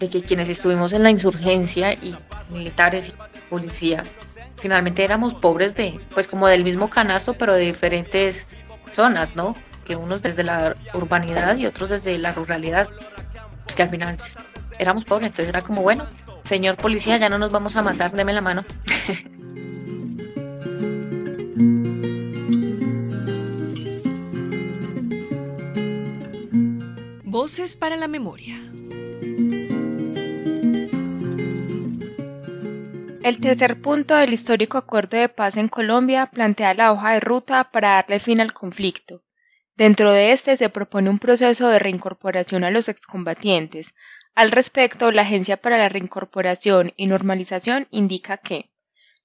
de que quienes estuvimos en la insurgencia y militares y policías, finalmente éramos pobres de, pues como del mismo canasto, pero de diferentes zonas, ¿no? Que unos desde la urbanidad y otros desde la ruralidad. Pues que al final éramos pobres, entonces era como, bueno, señor policía, ya no nos vamos a matar, deme la mano. Voces para la memoria. El tercer punto del histórico acuerdo de paz en Colombia plantea la hoja de ruta para darle fin al conflicto. Dentro de este se propone un proceso de reincorporación a los excombatientes. Al respecto, la Agencia para la Reincorporación y Normalización indica que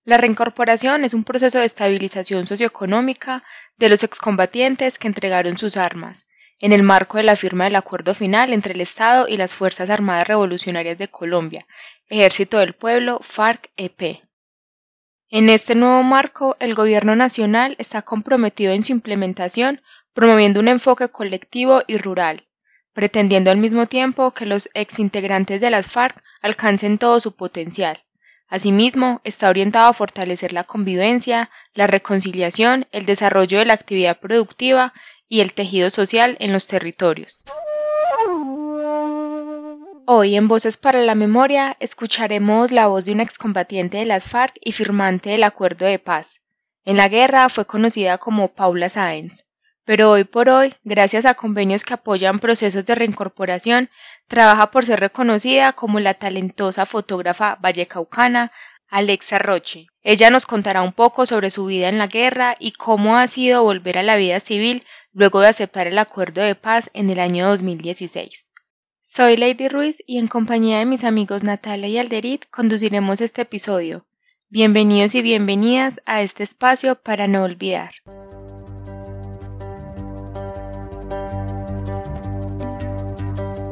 la reincorporación es un proceso de estabilización socioeconómica de los excombatientes que entregaron sus armas, en el marco de la firma del acuerdo final entre el Estado y las Fuerzas Armadas Revolucionarias de Colombia, Ejército del Pueblo, FARC-EP. En este nuevo marco, el Gobierno Nacional está comprometido en su implementación, promoviendo un enfoque colectivo y rural, pretendiendo al mismo tiempo que los exintegrantes de las FARC alcancen todo su potencial. Asimismo, está orientado a fortalecer la convivencia, la reconciliación, el desarrollo de la actividad productiva y el tejido social en los territorios. Hoy en Voces para la Memoria escucharemos la voz de una excombatiente de las FARC y firmante del acuerdo de paz. En la guerra fue conocida como Paula Sáenz, pero hoy por hoy, gracias a convenios que apoyan procesos de reincorporación, trabaja por ser reconocida como la talentosa fotógrafa vallecaucana Alexa Roche. Ella nos contará un poco sobre su vida en la guerra y cómo ha sido volver a la vida civil luego de aceptar el acuerdo de paz en el año 2016. Soy Lady Ruiz y en compañía de mis amigos Natalia y Alderit conduciremos este episodio. Bienvenidos y bienvenidas a este espacio para no olvidar.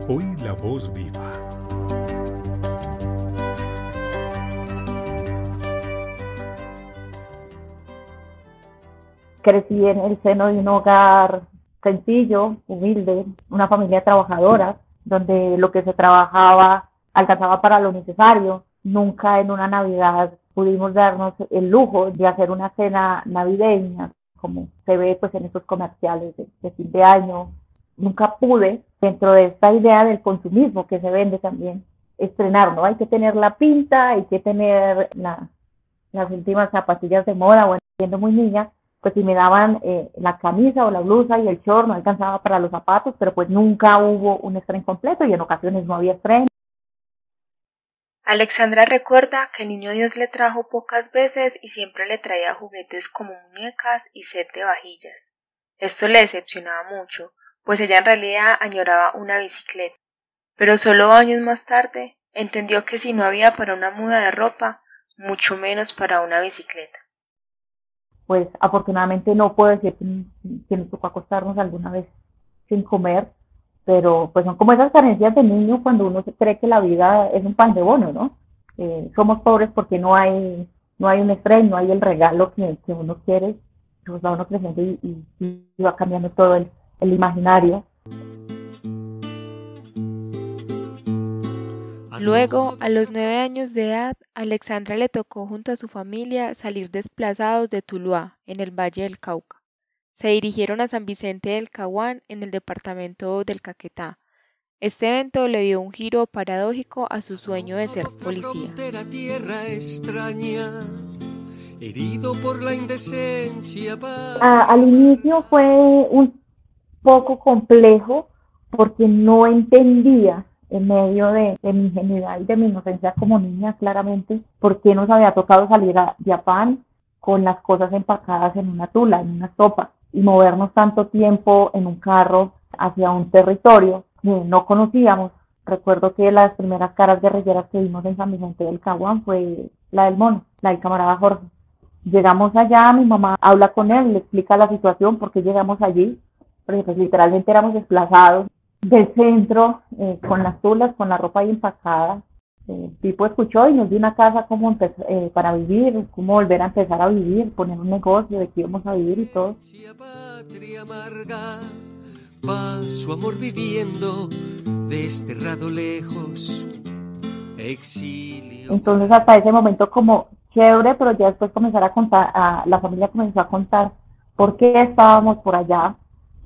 Hoy la voz viva. Crecí en el seno de un hogar sencillo, humilde, una familia trabajadora, donde lo que se trabajaba alcanzaba para lo necesario. Nunca en una Navidad pudimos darnos el lujo de hacer una cena navideña, como se ve pues en estos comerciales de, fin de año. Nunca pude, dentro de esta idea del consumismo que se vende también, estrenar, ¿no? Hay que tener la pinta, hay que tener las últimas zapatillas de moda, bueno, siendo muy niña, pues si me daban eh, la camisa o la blusa y el short no alcanzaba para los zapatos, pero pues nunca hubo un estreno completo y en ocasiones no había estreno. Alexandra recuerda que el niño Dios le trajo pocas veces y siempre le traía juguetes como muñecas y set de vajillas. Esto le decepcionaba mucho, pues ella en realidad añoraba una bicicleta. Pero solo años más tarde entendió que si no había para una muda de ropa, mucho menos para una bicicleta pues afortunadamente no puedo decir que, nos tocó acostarnos alguna vez sin comer, pero pues son como esas carencias de niño cuando uno cree que la vida es un pan de bono, ¿no? Eh, somos pobres porque no hay no hay un estrés, no hay el regalo que, uno quiere, pues va uno creciendo y, va cambiando todo el, el imaginario. Luego, a los nueve años de edad, Alexandra le tocó junto a su familia salir desplazados de Tuluá, en el Valle del Cauca. Se dirigieron a San Vicente del Caguán, en el departamento del Caquetá. Este evento le dio un giro paradójico a su sueño de ser policía. al inicio fue un poco complejo porque no entendía en medio de, mi ingenuidad y de mi inocencia como niña, claramente, por qué nos había tocado salir a Japón con las cosas empacadas en una tula, en una sopa, y movernos tanto tiempo en un carro hacia un territorio que no conocíamos. Recuerdo que las primeras caras guerrilleras que vimos en San Vicente del Caguán fue la del mono, la del camarada Jorge. Llegamos allá, mi mamá habla con él, le explica la situación, por qué llegamos allí, porque pues literalmente éramos desplazados del centro eh, con las tulas, con la ropa ahí empacada. El tipo escuchó y nos dio una casa como eh, para vivir, cómo volver a empezar a vivir, poner un negocio de que íbamos a vivir y todo. paz su amor viviendo, desterrado lejos, exilio. Entonces hasta ese momento como chévere, pero ya después comenzar a contar, a, la familia comenzó a contar por qué estábamos por allá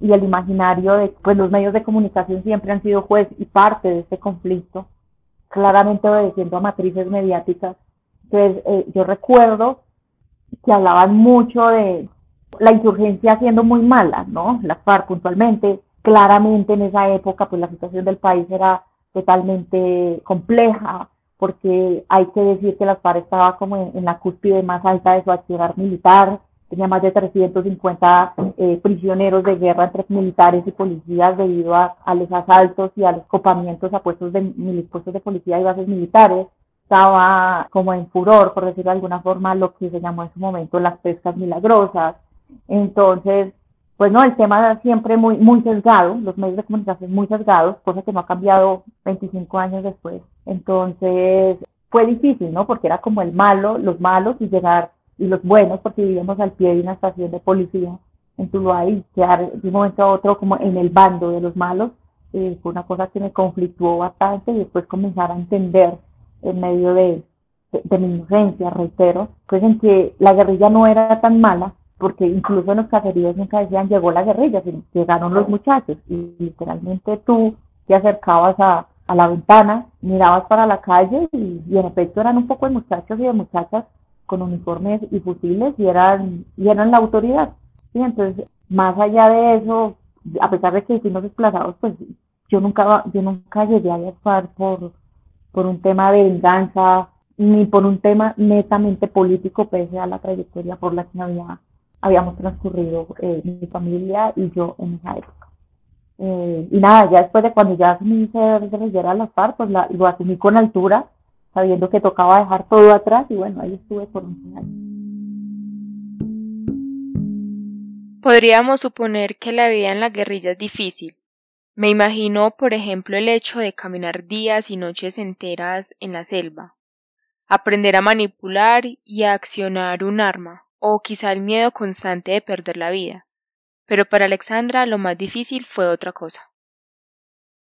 y el imaginario de pues los medios de comunicación siempre han sido juez y parte de este conflicto, claramente obedeciendo a matrices mediáticas. Entonces eh, yo recuerdo que hablaban mucho de la insurgencia siendo muy mala, ¿no? Las FARC puntualmente, claramente en esa época pues la situación del país era totalmente compleja, porque hay que decir que las FARC estaba como en, la cúspide más alta de su accionar militar, tenía más de 350 eh, prisioneros de guerra entre militares y policías debido a, los asaltos y a los copamientos a puestos de, puestos de policía y bases militares. Estaba como en furor, por decirlo de alguna forma, lo que se llamó en su momento las pescas milagrosas. Entonces, pues no, el tema era siempre muy, muy sesgado, los medios de comunicación muy sesgados, cosa que no ha cambiado 25 años después. Entonces, fue difícil, ¿no? Porque era como el malo, los malos y llegar, y los buenos, porque vivíamos al pie de una estación de policía en Tuluá y quedar de un momento a otro como en el bando de los malos, eh, fue una cosa que me conflictuó bastante y después comenzar a entender en medio de, de, de mi inocencia, reitero, pues en que la guerrilla no era tan mala, porque incluso en los caseríos nunca decían llegó la guerrilla, sino llegaron los muchachos y literalmente tú te acercabas a, a la ventana, mirabas para la calle y, en efecto eran un poco de muchachos y de muchachas con uniformes y fusiles y eran, y eran la autoridad. ¿sí? Entonces, más allá de eso, a pesar de que fuimos desplazados, pues yo nunca, yo nunca llegué a viajar por, por un tema de venganza ni por un tema netamente político, pese a la trayectoria por la que había habíamos transcurrido eh, mi familia y yo en esa época. Eh, y nada, ya después de cuando ya hice guerrillera a las FARC, pues la, lo asumí con altura, sabiendo que tocaba dejar todo atrás y bueno, ahí estuve por un año. Podríamos suponer que la vida en la guerrilla es difícil. Me imagino, por ejemplo, el hecho de caminar días y noches enteras en la selva, aprender a manipular y a accionar un arma, o quizá el miedo constante de perder la vida. Pero para Alexandra lo más difícil fue otra cosa.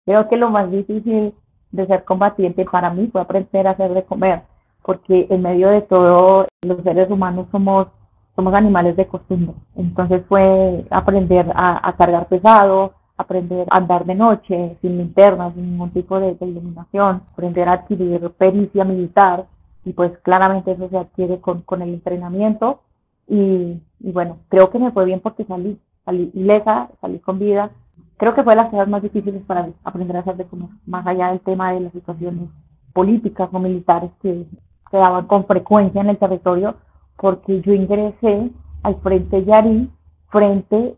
Creo que lo más difícil de ser combatiente para mí fue aprender a hacer de comer, porque en medio de todo los seres humanos somos somos animales de costumbre. Entonces fue aprender a, cargar pesado, aprender a andar de noche, sin linternas, sin ningún tipo de, iluminación, aprender a adquirir pericia militar, y pues claramente eso se adquiere con, con el entrenamiento y, bueno, creo que me fue bien porque salí, salí ilesa, salí con vida. Creo que fue de las cosas más difíciles para aprender a hacer de comer, más allá del tema de las situaciones políticas o militares que se daban con frecuencia en el territorio, porque yo ingresé al Frente Yarí, frente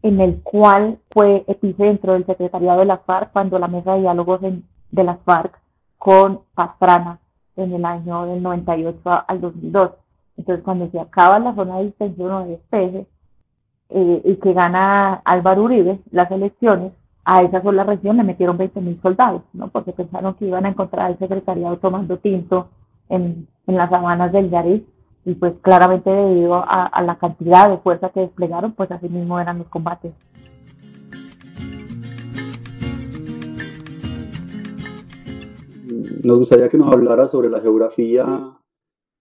en el cual fue epicentro del secretariado de las FARC cuando la mesa de diálogos de las FARC con Pastrana en el año del 98 al 2002. Entonces, cuando se acaba la zona de distensión o de despeje eh, y que gana Álvaro Uribe las elecciones, a esa sola región le metieron 20 mil soldados, ¿no? Porque pensaron que iban a encontrar al secretariado tomando tinto en, en las sabanas del Yarí y pues claramente debido a, a la cantidad de fuerza que desplegaron, pues así mismo eran los combates. Nos gustaría que nos hablara sobre la geografía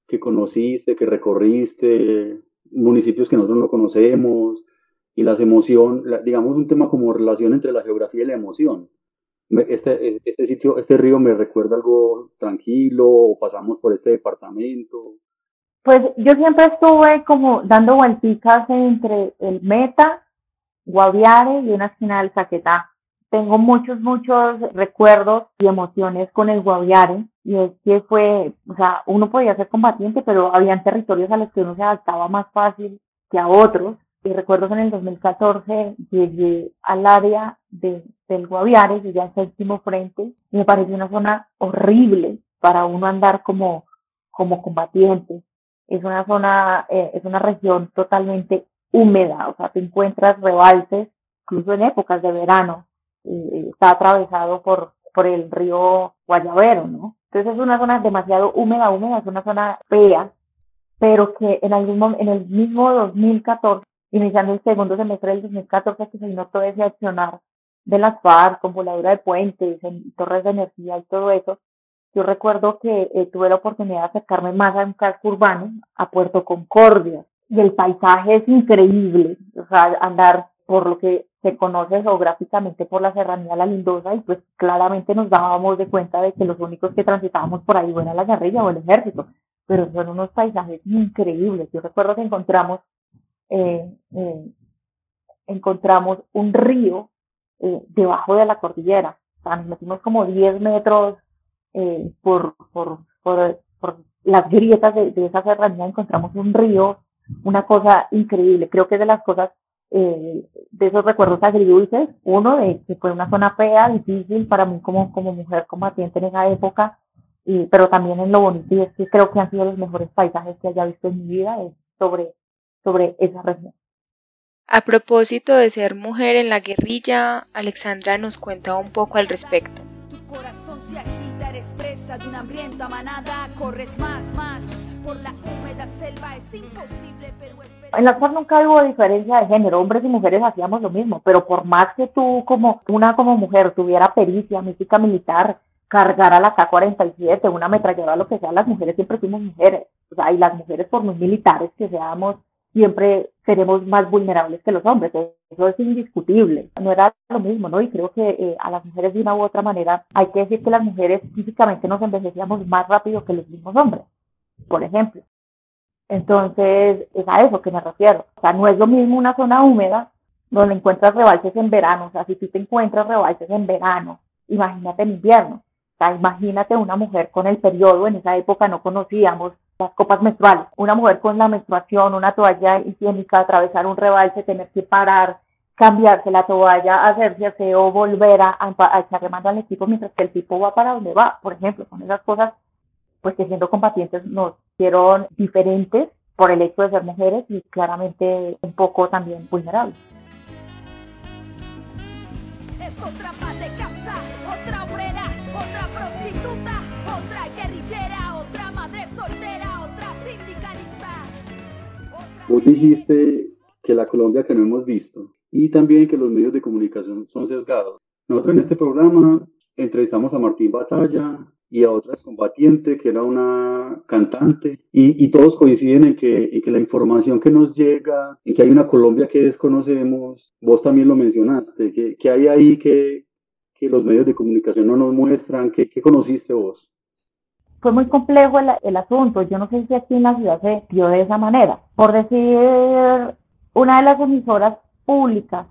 que conociste, que recorriste, municipios que nosotros no conocemos, y las emociones, digamos un tema como relación entre la geografía y la emoción. Este, este sitio, este río me recuerda algo tranquilo, pasamos por este departamento. Pues yo siempre estuve como dando vuelticas entre el Meta, Guaviare y una esquina del Caquetá tengo muchos, muchos recuerdos y emociones con el Guaviare y es que fue, o sea, uno podía ser combatiente, pero habían territorios a los que uno se adaptaba más fácil que a otros. Y recuerdo que en el 2014 llegué al área de, del Guaviare, llegué al séptimo frente, y me pareció una zona horrible para uno andar como, como combatiente. Es una zona, eh, es una región totalmente húmeda, o sea, te encuentras rebalses, incluso en épocas de verano, eh, está atravesado por, por el río Guayabero, ¿no? Entonces es una zona demasiado húmeda, húmeda, es una zona fea, pero que en algún en el mismo 2014 iniciando el segundo semestre del 2014 que se todo ese accionar de las FARC con voladura de puentes, en torres de energía y todo eso, yo recuerdo que eh, tuve la oportunidad de acercarme más a un casco urbano, a Puerto Concordia, y el paisaje es increíble, o sea, andar por lo que se conoce geográficamente por la serranía La Lindosa y pues claramente nos dábamos de cuenta de que los únicos que transitábamos por ahí era la guerrilla o el ejército, pero son unos paisajes increíbles. Yo recuerdo que encontramos, eh, eh, encontramos un río eh, debajo de la cordillera, o sea, nos metimos como 10 metros eh, por, por, por, por, las grietas de, de esa serranía, encontramos un río, una cosa increíble. Creo que es de las cosas eh, de esos recuerdos agridulces, uno de que fue una zona fea, difícil para mí como, como mujer combatiente en esa época, y, pero también en lo bonito, y es que creo que han sido los mejores paisajes que haya visto en mi vida es sobre, sobre esa región. A propósito de ser mujer en la guerrilla, Alexandra nos cuenta un poco al respecto. Tu corazón se agita, eres presa de una hambrienta manada, corres más, más, por la húmeda selva es imposible, pero es en la FARC nunca hubo diferencia de género, hombres y mujeres hacíamos lo mismo, pero por más que tú como una como mujer tuviera pericia, mística militar, cargara la K-47, una ametralladora, lo que sea, las mujeres siempre fuimos mujeres, o sea, y las mujeres por muy militares que seamos, siempre seremos más vulnerables que los hombres, eso es indiscutible, no era lo mismo, ¿no? Y creo que eh, a las mujeres de una u otra manera hay que decir que las mujeres físicamente nos envejecíamos más rápido que los mismos hombres, por ejemplo. Entonces, es a eso que me refiero. O sea, no es lo mismo una zona húmeda donde encuentras rebalses en verano. O sea, si tú te encuentras rebalses en verano, imagínate en invierno. O sea, imagínate una mujer con el periodo, en esa época no conocíamos las copas menstruales. Una mujer con la menstruación, una toalla higiénica, atravesar un rebalse, tener que parar, cambiarse la toalla, hacerse aseo, volver a, a, echarle mano al equipo mientras que el tipo va para donde va. Por ejemplo, son esas cosas pues que siendo combatientes nos hicieron diferentes por el hecho de ser mujeres y claramente un poco también vulnerables. Es otra de casa, otra obrera, otra prostituta, otra guerrillera, otra madre soltera, otra sindicalista. Vos dijiste que la Colombia que no hemos visto y también que los medios de comunicación son sesgados. Nosotros en este programa entrevistamos a Martín Batalla, y a otra combatiente que era una cantante y, y todos coinciden en que, en que, la información que nos llega, en que hay una Colombia que desconocemos, vos también lo mencionaste, que, que hay ahí que, que, los medios de comunicación no nos muestran, ¿qué, conociste vos? Fue muy complejo el, el, asunto, yo no sé si aquí en la ciudad se vio de esa manera. Por decir, una de las emisoras públicas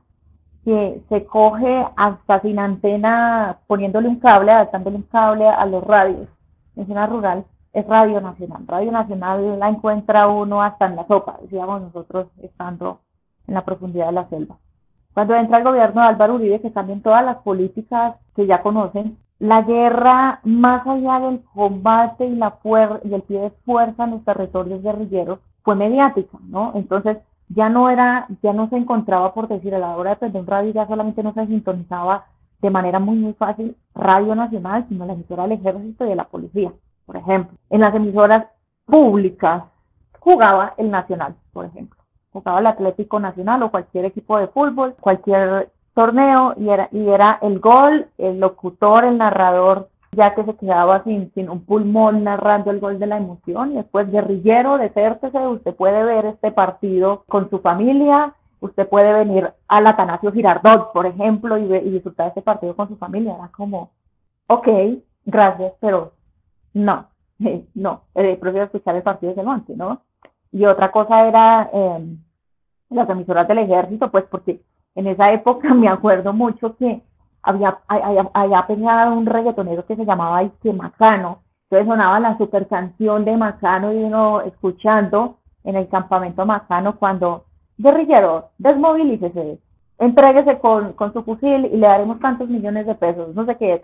que se coge hasta sin antena, poniéndole un cable, adaptándole un cable a los radios en zona rural, es Radio Nacional. Radio Nacional la encuentra uno hasta en la sopa, decíamos nosotros estando en la profundidad de la selva. Cuando entra el gobierno de Álvaro Uribe, que cambian todas las políticas que ya conocen, la guerra, más allá del combate y, la y el pie de fuerza en los territorios guerrilleros, fue mediática, ¿no? Entonces, ya no era, ya no se encontraba, por decir, a la hora de prender un radio, ya solamente no se sintonizaba de manera muy, muy fácil Radio Nacional, sino la emisora del Ejército y de la Policía, por ejemplo. En las emisoras públicas jugaba el Nacional, por ejemplo. Jugaba el Atlético Nacional o cualquier equipo de fútbol, cualquier torneo, y era, y era el gol, el locutor, el narrador ya que se quedaba sin, sin un pulmón narrando el gol de la emoción y después guerrillero, desértese, usted puede ver este partido con su familia, usted puede venir al Atanasio Girardot, por ejemplo, y, y disfrutar este partido con su familia, era como, ok, gracias, pero no, no, eh, prefiero escuchar el partido de monte, ¿no? Y otra cosa era eh, las emisoras del ejército, pues porque en esa época me acuerdo mucho que había, había, había un reggaetonero que se llamaba Ike Macano. Entonces sonaba la super canción de Macano y uno escuchando en el campamento Macano cuando, guerrillero, desmovilícese, entréguese con, con su fusil y le daremos tantos millones de pesos, no sé qué,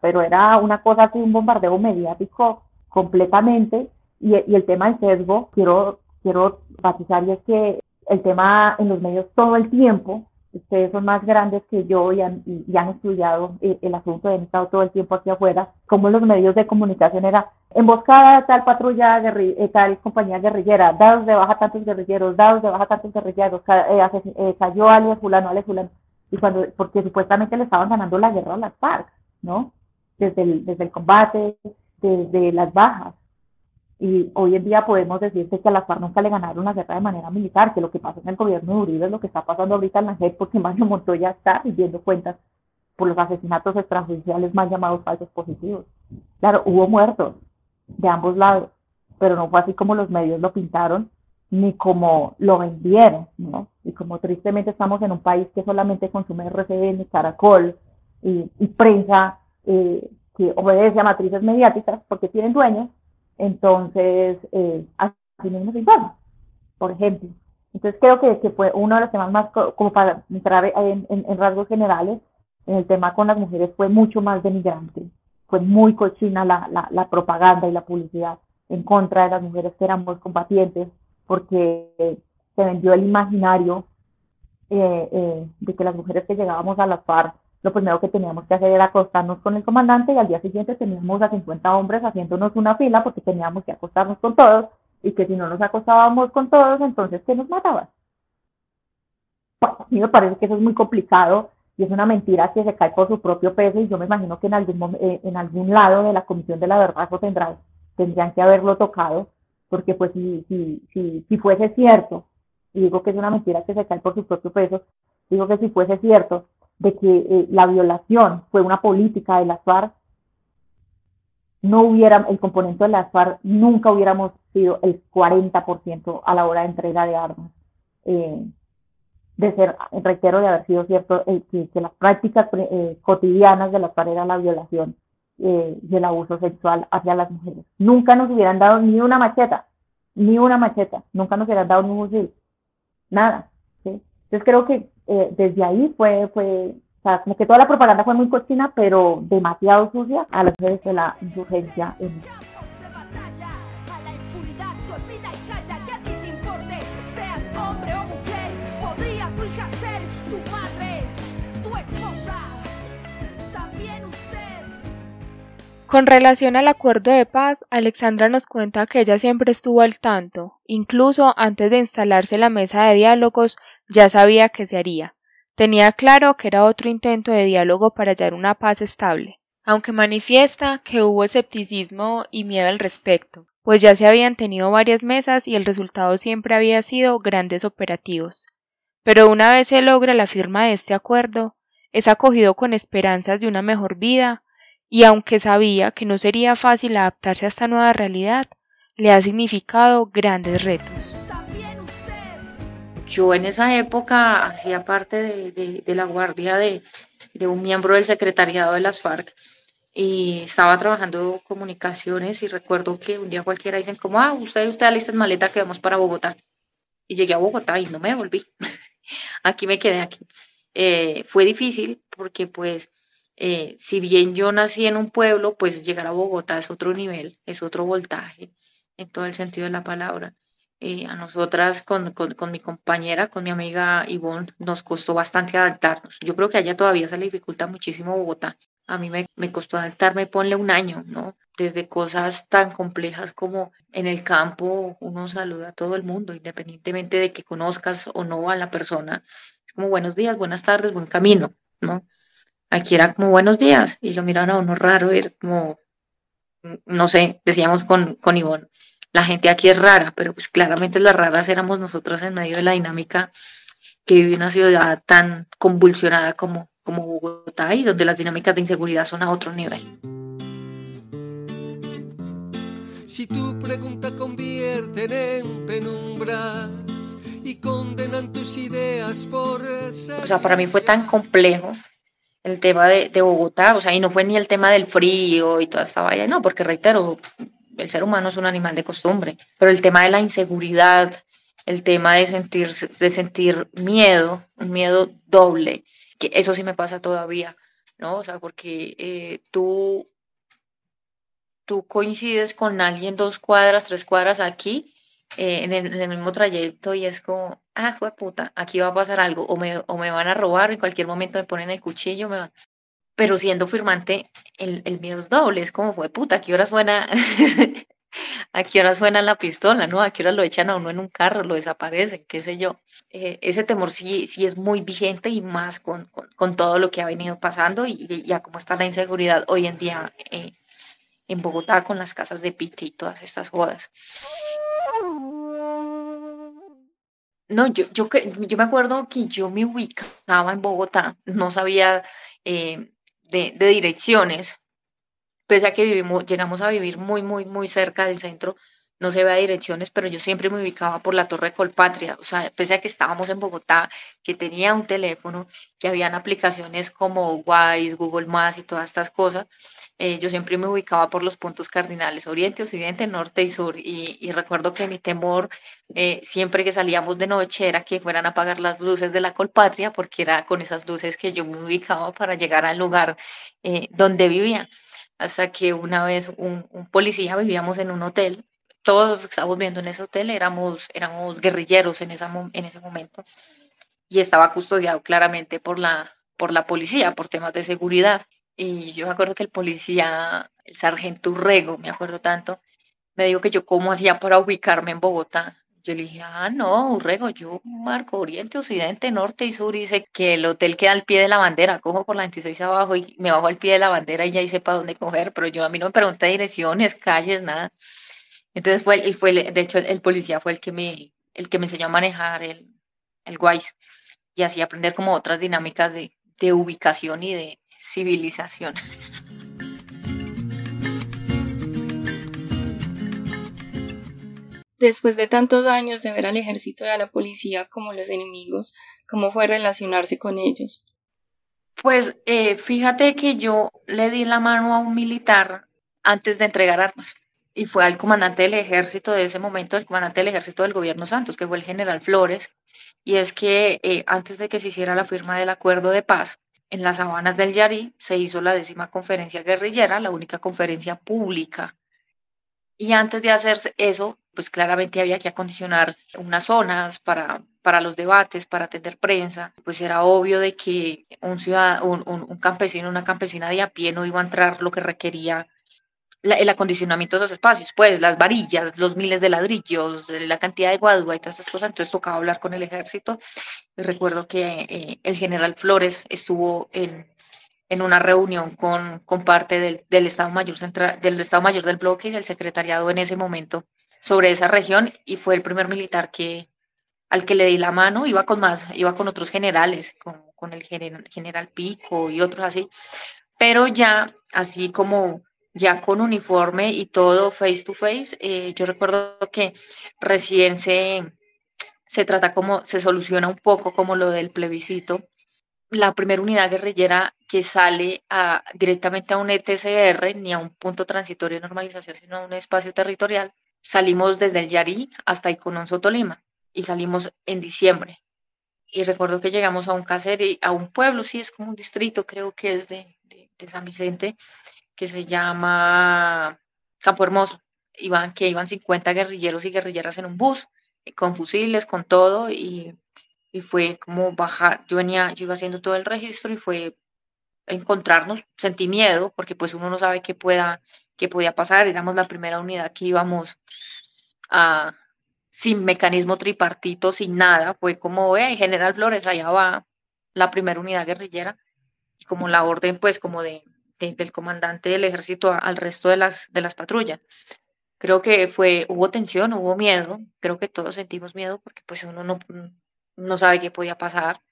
pero era una cosa así, un bombardeo mediático completamente. Y, el tema del sesgo, quiero, quiero batizar, y es que el tema en los medios todo el tiempo ustedes son más grandes que yo y han, y han estudiado eh, el asunto, han estado todo el tiempo aquí afuera, como los medios de comunicación era emboscada tal patrulla, eh, tal compañía guerrillera, dados de baja tantos guerrilleros, dados de baja tantos guerrilleros, eh, eh, cayó alias fulano, alias fulano, y cuando, porque supuestamente le estaban ganando la guerra a las FARC, ¿no? Desde el, desde el combate, desde las bajas. Y hoy en día podemos decirte que a las FARC nunca le ganaron la guerra de manera militar, que lo que pasó en el gobierno de Uribe es lo que está pasando ahorita en la JEP, porque Mario Montoya está pidiendo cuentas por los asesinatos extrajudiciales más llamados falsos positivos. Claro, hubo muertos, de ambos lados, pero no fue así como los medios lo pintaron ni como lo vendieron, ¿no? Y como tristemente estamos en un país que solamente consume RCN, Caracol y, prensa eh, que obedece a matrices mediáticas porque tienen dueños, entonces eh, así mismo se informa, por ejemplo. Entonces creo que, que, fue uno de los temas más, como para entrar en, en rasgos generales, en el tema con las mujeres fue mucho más denigrante fue muy cochina la, la, la, propaganda y la publicidad en contra de las mujeres que éramos combatientes, porque se vendió el imaginario eh, eh, de que las mujeres que llegábamos a las FARC, lo primero que teníamos que hacer era acostarnos con el comandante y al día siguiente teníamos a 50 hombres haciéndonos una fila porque teníamos que acostarnos con todos y que si no nos acostábamos con todos, entonces que nos mataban. a mí me parece que eso es muy complicado y es una mentira que se cae por su propio peso y yo me imagino que en algún, eh, en algún lado de la Comisión de la Verdad eso tendrán, tendrían que haberlo tocado, porque pues si, si, si, si fuese cierto, y digo que es una mentira que se cae por su propio peso, digo que si fuese cierto de que eh, la violación fue una política de las no hubiera, el componente de las nunca hubiéramos sido el 40% a la hora de entrega de armas. Eh, de ser, reitero, de haber sido cierto, eh, que, las prácticas eh, cotidianas de la FARC era la violación eh, y el abuso sexual hacia las mujeres. Nunca nos hubieran dado ni una macheta, ni una macheta, nunca nos hubieran dado ni un fusil, nada. Entonces creo que desde ahí fue, fue, o sea, como que toda la propaganda fue muy cochina, pero demasiado sucia a las mujeres de la insurgencia en Con relación al acuerdo de paz, Alexandra nos cuenta que ella siempre estuvo al tanto, incluso antes de instalarse la mesa de diálogos ya sabía que se haría. Tenía claro que era otro intento de diálogo para hallar una paz estable, aunque manifiesta que hubo escepticismo y miedo al respecto, pues ya se habían tenido varias mesas y el resultado siempre había sido grandes operativos. Pero una vez se logra la firma de este acuerdo, es acogido con esperanzas de una mejor vida y aunque sabía que no sería fácil adaptarse a esta nueva realidad, le ha significado grandes retos. Yo en esa época hacía parte de, la guardia de, un miembro del secretariado de las FARC y estaba trabajando comunicaciones y recuerdo que un día cualquiera dicen como, ah, usted, usted alista en maleta que vamos para Bogotá. Y llegué a Bogotá y no me volví. aquí me quedé aquí. Eh, fue difícil porque pues eh, si bien yo nací en un pueblo, pues llegar a Bogotá es otro nivel, es otro voltaje, en todo el sentido de la palabra. Eh, a nosotras, con, con, con, mi compañera, con mi amiga Ivonne, nos costó bastante adaptarnos. Yo creo que a ella todavía se le dificulta muchísimo Bogotá. A mí me, me costó adaptarme, ponle un año, ¿no? Desde cosas tan complejas como en el campo uno saluda a todo el mundo, independientemente de que conozcas o no a la persona. Es como buenos días, buenas tardes, buen camino, ¿no? Aquí era como buenos días y lo miraban a uno raro, era como, no sé, decíamos con, con Ivonne, la gente aquí es rara, pero pues claramente las raras éramos nosotros en medio de la dinámica que vive una ciudad tan convulsionada como, como Bogotá y donde las dinámicas de inseguridad son a otro nivel. Si tu pregunta convierten en penumbras y condenan tus ideas por O sea, para mí fue tan complejo el tema de, de, Bogotá, o sea, y no fue ni el tema del frío y toda esa vaina, no, porque reitero, el ser humano es un animal de costumbre, pero el tema de la inseguridad, el tema de sentir, de sentir miedo, un miedo doble, que eso sí me pasa todavía, ¿no? O sea, porque eh, tú, tú coincides con alguien dos cuadras, tres cuadras aquí, eh, en, el, mismo trayecto y es como, ah, fue puta, aquí va a pasar algo, o me, o me van a robar, en cualquier momento me ponen el cuchillo, me van... pero siendo firmante, el, el miedo es doble, es como, fue puta, ¿a qué hora suena? ¿A qué hora suena la pistola, no? ¿A qué hora lo echan a uno en un carro, lo desaparecen, qué sé yo? Eh, ese temor sí, sí es muy vigente y más con, con, todo lo que ha venido pasando y, y ya cómo está la inseguridad hoy en día eh, en Bogotá con las casas de pique y todas estas jodas. No, yo, yo, yo me acuerdo que yo me ubicaba en Bogotá, no sabía eh, de, de, direcciones, pese a que vivimos, llegamos a vivir muy, muy, muy cerca del centro, no se vea direcciones, pero yo siempre me ubicaba por la Torre Colpatria, o sea, pese a que estábamos en Bogotá, que tenía un teléfono, que habían aplicaciones como Wise, Google Maps y todas estas cosas, eh, yo siempre me ubicaba por los puntos cardinales, oriente, occidente, norte y sur, y, y recuerdo que mi temor eh, siempre que salíamos de noche era que fueran a apagar las luces de la Colpatria, porque era con esas luces que yo me ubicaba para llegar al lugar eh, donde vivía. Hasta que una vez un, un policía, vivíamos en un hotel, todos los que estábamos viendo en ese hotel éramos, éramos guerrilleros en, esa, en ese momento y estaba custodiado claramente por la, por la policía, por temas de seguridad. Y yo me acuerdo que el policía, el sargento Urrego, me acuerdo tanto, me dijo que yo cómo hacía para ubicarme en Bogotá. Yo le dije, ah, no, Urrego, yo marco oriente, occidente, norte y sur. Y dice que el hotel queda al pie de la bandera. Cojo por la 26 abajo y me bajo al pie de la bandera y ya hice para dónde coger. Pero yo a mí no me pregunté direcciones, calles, nada. Entonces fue, él fue, de hecho, el, el, policía fue el que me, el que me enseñó a manejar el, el Wise y así aprender como otras dinámicas de, de ubicación y de civilización. Después de tantos años de ver al ejército y a la policía como los enemigos, ¿cómo fue relacionarse con ellos? Pues eh, fíjate que yo le di la mano a un militar antes de entregar armas y fue al comandante del ejército de ese momento, el comandante del ejército del gobierno Santos, que fue el general Flores, y es que eh, antes de que se hiciera la firma del acuerdo de paz, en las sabanas del Yarí se hizo la décima conferencia guerrillera, la única conferencia pública. Y antes de hacerse eso, pues claramente había que acondicionar unas zonas para, para los debates, para atender prensa. Pues era obvio de que un, ciudadano, un, un, un campesino, una campesina de a pie no iba a entrar lo que requería el acondicionamiento de esos espacios, pues las varillas, los miles de ladrillos, la cantidad de guadua y todas esas cosas. Entonces tocaba hablar con el ejército. Recuerdo que eh, el general Flores estuvo en, en una reunión con, con parte del, del, Estado Mayor Central, del Estado Mayor del bloque y del secretariado en ese momento sobre esa región y fue el primer militar que al que le di la mano, iba con más, iba con otros generales, con, con el general, general Pico y otros así, pero ya así como ya con uniforme y todo face to face. Eh, yo recuerdo que recién se, se trata como, se soluciona un poco como lo del plebiscito. La primera unidad guerrillera que sale a, directamente a un ETCR, ni a un punto transitorio de normalización, sino a un espacio territorial, salimos desde el Yarí hasta Icononso, Tolima, y salimos en diciembre. Y recuerdo que llegamos a un caserío, a un pueblo, sí, es como un distrito, creo que es de, de, de San Vicente, que se llama Campo Hermoso. Iban, que iban 50 guerrilleros y guerrilleras en un bus, eh, con fusiles, con todo, y, y fue como bajar. Yo venía, yo iba haciendo todo el registro y fue encontrarnos, sentí miedo, porque pues uno no sabe qué pueda, qué podía pasar. Éramos la primera unidad que íbamos a, sin mecanismo tripartito, sin nada. Fue como, eh, General Flores, allá va la primera unidad guerrillera. Y como la orden, pues, como de, de, del comandante del ejército al resto de las, de las patrullas. Creo que fue, hubo tensión, hubo miedo, creo que todos sentimos miedo porque pues uno no, no sabe qué podía pasar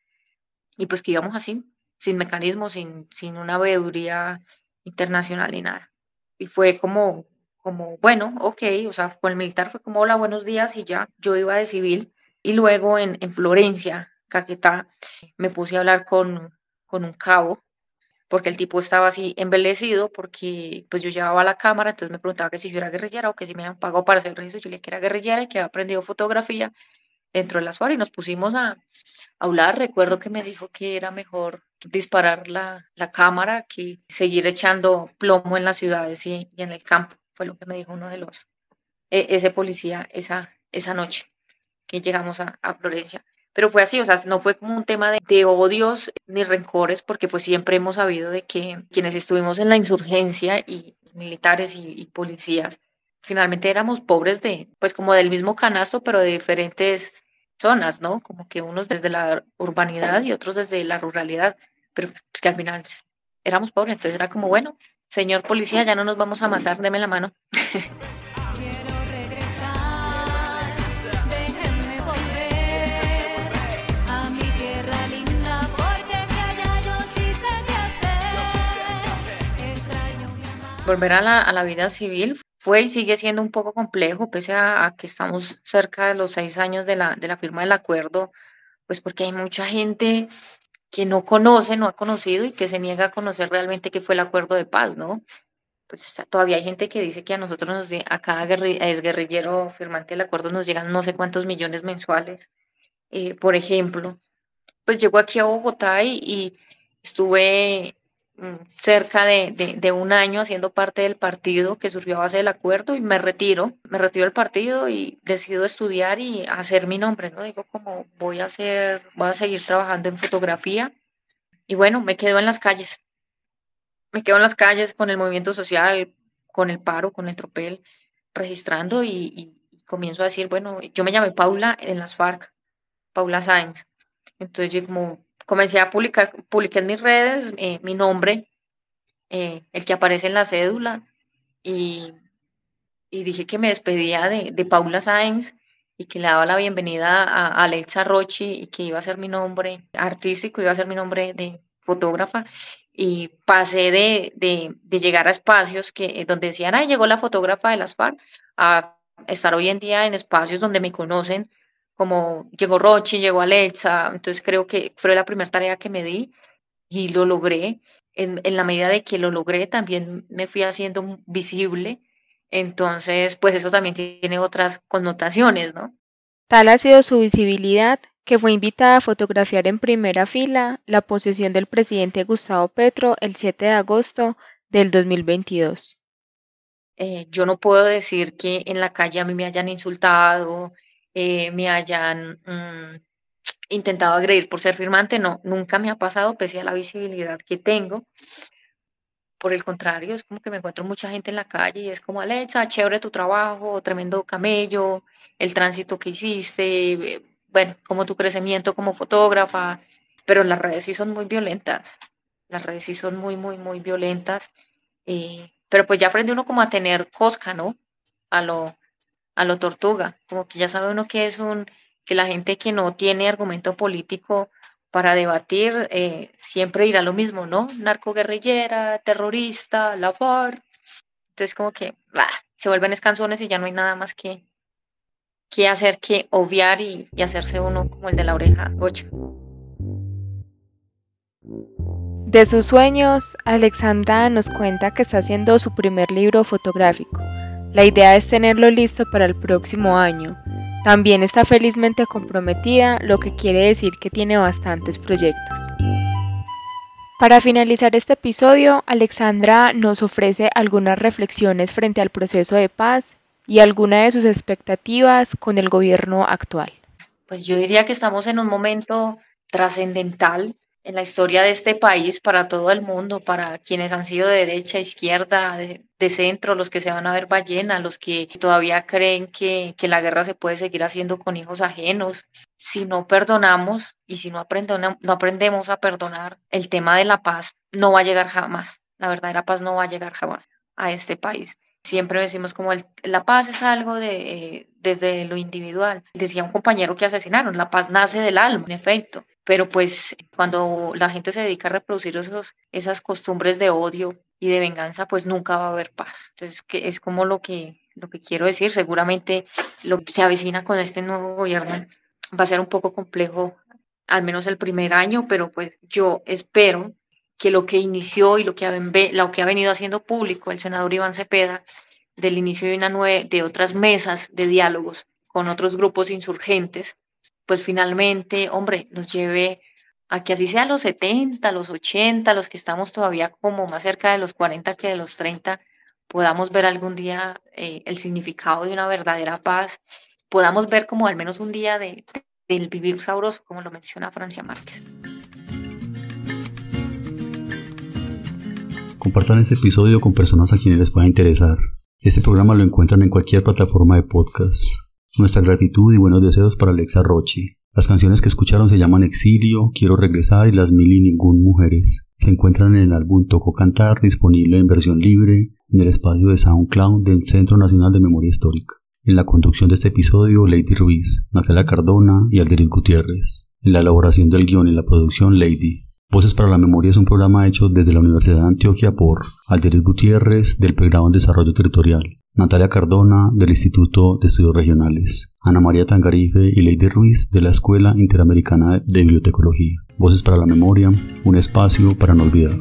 y pues que íbamos así, sin mecanismo, sin, sin una veeduría internacional ni nada. Y fue como, como, bueno, ok, o sea, con el militar fue como, hola, buenos días y ya, yo iba de civil. Y luego en, en Florencia, Caquetá, me puse a hablar con, con un cabo porque el tipo estaba así embelecido porque pues yo llevaba la cámara, entonces me preguntaba que si yo era guerrillera o que si me habían pagado para hacer el registro, yo le dije que era guerrillera y que había aprendido fotografía dentro de la SUAR y nos pusimos a, a hablar. Recuerdo que me dijo que era mejor disparar la, la cámara que seguir echando plomo en las ciudades y, y, en el campo. Fue lo que me dijo uno de los, e, ese policía esa, esa noche que llegamos a, a Florencia. Pero fue así, o sea, no fue como un tema de, de, odios ni rencores, porque pues siempre hemos sabido de que quienes estuvimos en la insurgencia y militares y, policías, finalmente éramos pobres de, pues como del mismo canasto, pero de diferentes zonas, ¿no? Como que unos desde la urbanidad y otros desde la ruralidad, pero pues que al final éramos pobres, entonces era como, bueno, señor policía, ya no nos vamos a matar, deme la mano. volver a la, a la, vida civil fue y sigue siendo un poco complejo, pese a, a, que estamos cerca de los seis años de la, de la firma del acuerdo, pues porque hay mucha gente que no conoce, no ha conocido y que se niega a conocer realmente qué fue el acuerdo de paz, ¿no? Pues todavía hay gente que dice que a nosotros, nos, a cada guerrillero firmante del acuerdo nos llegan no sé cuántos millones mensuales. Eh, por ejemplo, pues llego aquí a Bogotá y, y estuve cerca de, de, de, un año haciendo parte del partido que surgió a base del acuerdo y me retiro, me retiro del partido y decido estudiar y hacer mi nombre, ¿no? Digo como voy a hacer, voy a seguir trabajando en fotografía y bueno, me quedo en las calles, me quedo en las calles con el movimiento social, con el paro, con el tropel, registrando y, y comienzo a decir, bueno, yo me llamé Paula en las FARC, Paula Sáenz, entonces yo como comencé a publicar, publiqué en mis redes eh, mi nombre, eh, el que aparece en la cédula, y, y dije que me despedía de, de, Paula Sáenz y que le daba la bienvenida a, a Alexa Rochi y que iba a ser mi nombre artístico, iba a ser mi nombre de fotógrafa. Y pasé de, de, de llegar a espacios que, donde decían, ay, llegó la fotógrafa de las FARC, a estar hoy en día en espacios donde me conocen como llegó Rochi, llegó Alexa, entonces creo que fue la primera tarea que me di y lo logré. En, en, la medida de que lo logré, también me fui haciendo visible. Entonces, pues eso también tiene otras connotaciones, ¿no? Tal ha sido su visibilidad que fue invitada a fotografiar en primera fila la posesión del presidente Gustavo Petro el 7 de agosto del 2022. Eh, yo no puedo decir que en la calle a mí me hayan insultado, eh, me hayan mm, intentado agredir por ser firmante, no, nunca me ha pasado, pese a la visibilidad que tengo. Por el contrario, es como que me encuentro mucha gente en la calle y es como, Alexa, chévere tu trabajo, tremendo camello, el tránsito que hiciste, bueno, como tu crecimiento como fotógrafa, pero las redes sí son muy violentas, las redes sí son muy, muy, muy violentas, eh, pero pues ya aprende uno como a tener cosca, ¿no? A lo, a lo tortuga, como que ya sabe uno que es un, que la gente que no tiene argumento político para debatir eh, siempre dirá lo mismo, ¿no? Narcoguerrillera, terrorista, la FARC. Entonces como que bah, se vuelven escanzones y ya no hay nada más que, que hacer que obviar y, y hacerse uno como el de la oreja 8. De sus sueños, Alexandra nos cuenta que está haciendo su primer libro fotográfico la idea es tenerlo listo para el próximo año. También está felizmente comprometida, lo que quiere decir que tiene bastantes proyectos. Para finalizar este episodio, Alexandra nos ofrece algunas reflexiones frente al proceso de paz y alguna de sus expectativas con el gobierno actual. Pues yo diría que estamos en un momento trascendental en la historia de este país para todo el mundo, para quienes han sido de derecha, izquierda, de, centro, los que se van a ver ballena, los que todavía creen que, que la guerra se puede seguir haciendo con hijos ajenos. Si no perdonamos y si no, no aprendemos a perdonar, el tema de la paz no va a llegar jamás. La verdadera paz no va a llegar jamás a este país. Siempre decimos como el, la paz es algo de, eh, desde lo individual. Decía un compañero que asesinaron, la paz nace del alma, en efecto pero pues cuando la gente se dedica a reproducir esos, esas costumbres de odio y de venganza, pues nunca va a haber paz. Entonces, que es como lo que, lo que quiero decir, seguramente lo se avecina con este nuevo gobierno va a ser un poco complejo, al menos el primer año, pero pues yo espero que lo que inició y lo que ha, lo que ha venido haciendo público el senador Iván Cepeda del inicio de, una nueve, de otras mesas de diálogos con otros grupos insurgentes, pues finalmente, hombre, nos lleve a que así sea los 70, los 80, los que estamos todavía como más cerca de los 40 que de los 30, podamos ver algún día eh, el significado de una verdadera paz, podamos ver como al menos un día de, del vivir sabroso, como lo menciona Francia Márquez. Compartan este episodio con personas a quienes les pueda interesar. Este programa lo encuentran en cualquier plataforma de podcast. Nuestra gratitud y buenos deseos para Alexa Rochi. Las canciones que escucharon se llaman Exilio, Quiero Regresar y Las Mil y Ningún Mujeres. Se encuentran en el álbum Toco Cantar, disponible en versión libre en el espacio de SoundCloud del Centro Nacional de Memoria Histórica. En la conducción de este episodio, Lady Ruiz, Natalia Cardona y Alderis Gutiérrez. En la elaboración del guion y la producción, Lady. Voces para la Memoria es un programa hecho desde la Universidad de Antioquia por Alderis Gutiérrez del Programa en Desarrollo Territorial, Natalia Cardona del Instituto de Estudios Regionales, Ana María Tangarife y Lady Ruiz de la Escuela Interamericana de Bibliotecología. Voces para la Memoria, un espacio para no olvidar.